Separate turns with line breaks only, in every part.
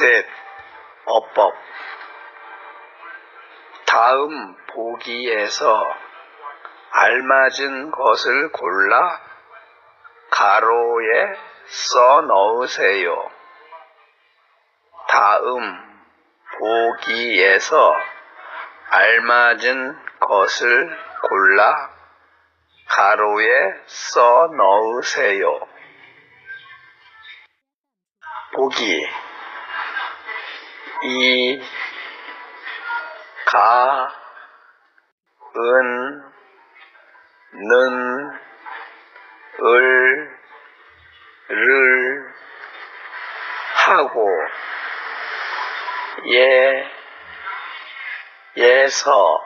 셋, 어법. 다음 보기에서 알맞은 것을 골라 가로에 써 넣으세요. 다음 보기에서 알맞은 것을 골라 가로에 써 넣으세요. 보기 이, 가, 은, 는, 을, 를 하고 예, 예서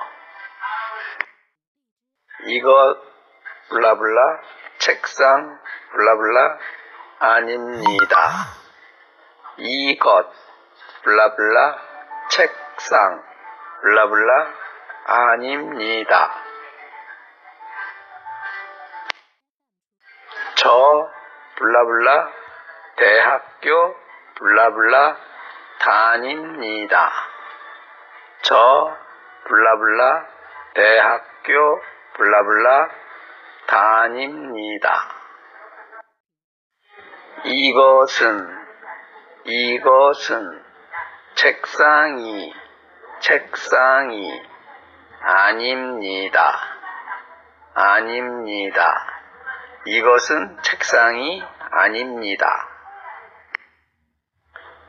이것 블라블라 책상 블라블라 아닙니다. 이것 블라블라 책상 블라블라 아닙니다. 저 블라블라 대학교 블라블라 다닙니다. 저 블라블라 대학교 블라블라 다닙니다. 이것은 이것은 책상이 책상이 아닙니다. 아닙니다. 이것은 책상이 아닙니다.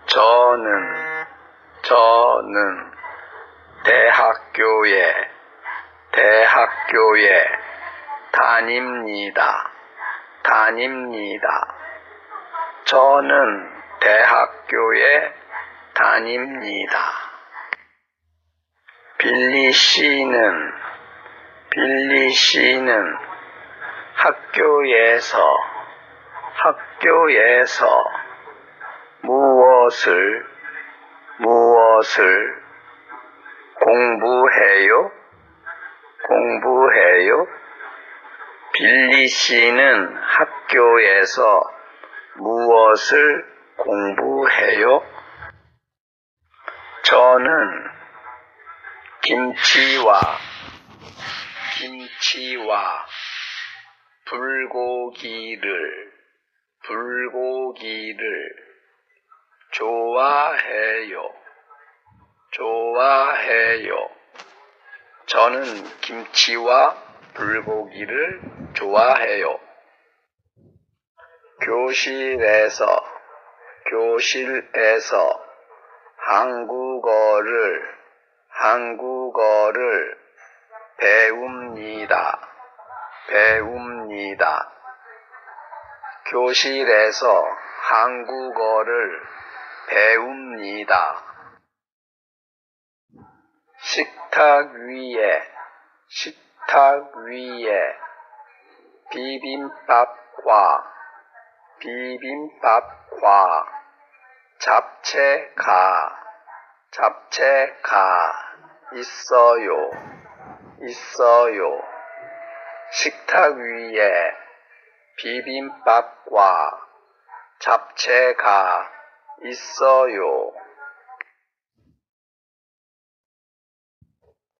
저는 저는 대학교에 대학교에 다닙니다. 다닙니다. 저는 대학교에 다닙니다. 빌리 씨는 빌리 씨는 학교에서 학교에서 무엇을 무엇을 공부해요? 공부해요? 빌리 씨는 학교에서 무엇을 공부해요? 저는 김치와 김치와 불고기를 불고기를 좋아해요. 좋아해요. 저는 김치와 불고기를 좋아해요. 교실에서 교실에서 한국어를 한국어를 배웁니다. 배웁니다. 교실에서 한국어를 배웁니다. 식탁 위에 식탁 위에 비빔밥과 비빔밥과 잡채가 잡채가 있어요. 있어요. 식탁 위에 비빔밥과 잡채가 있어요.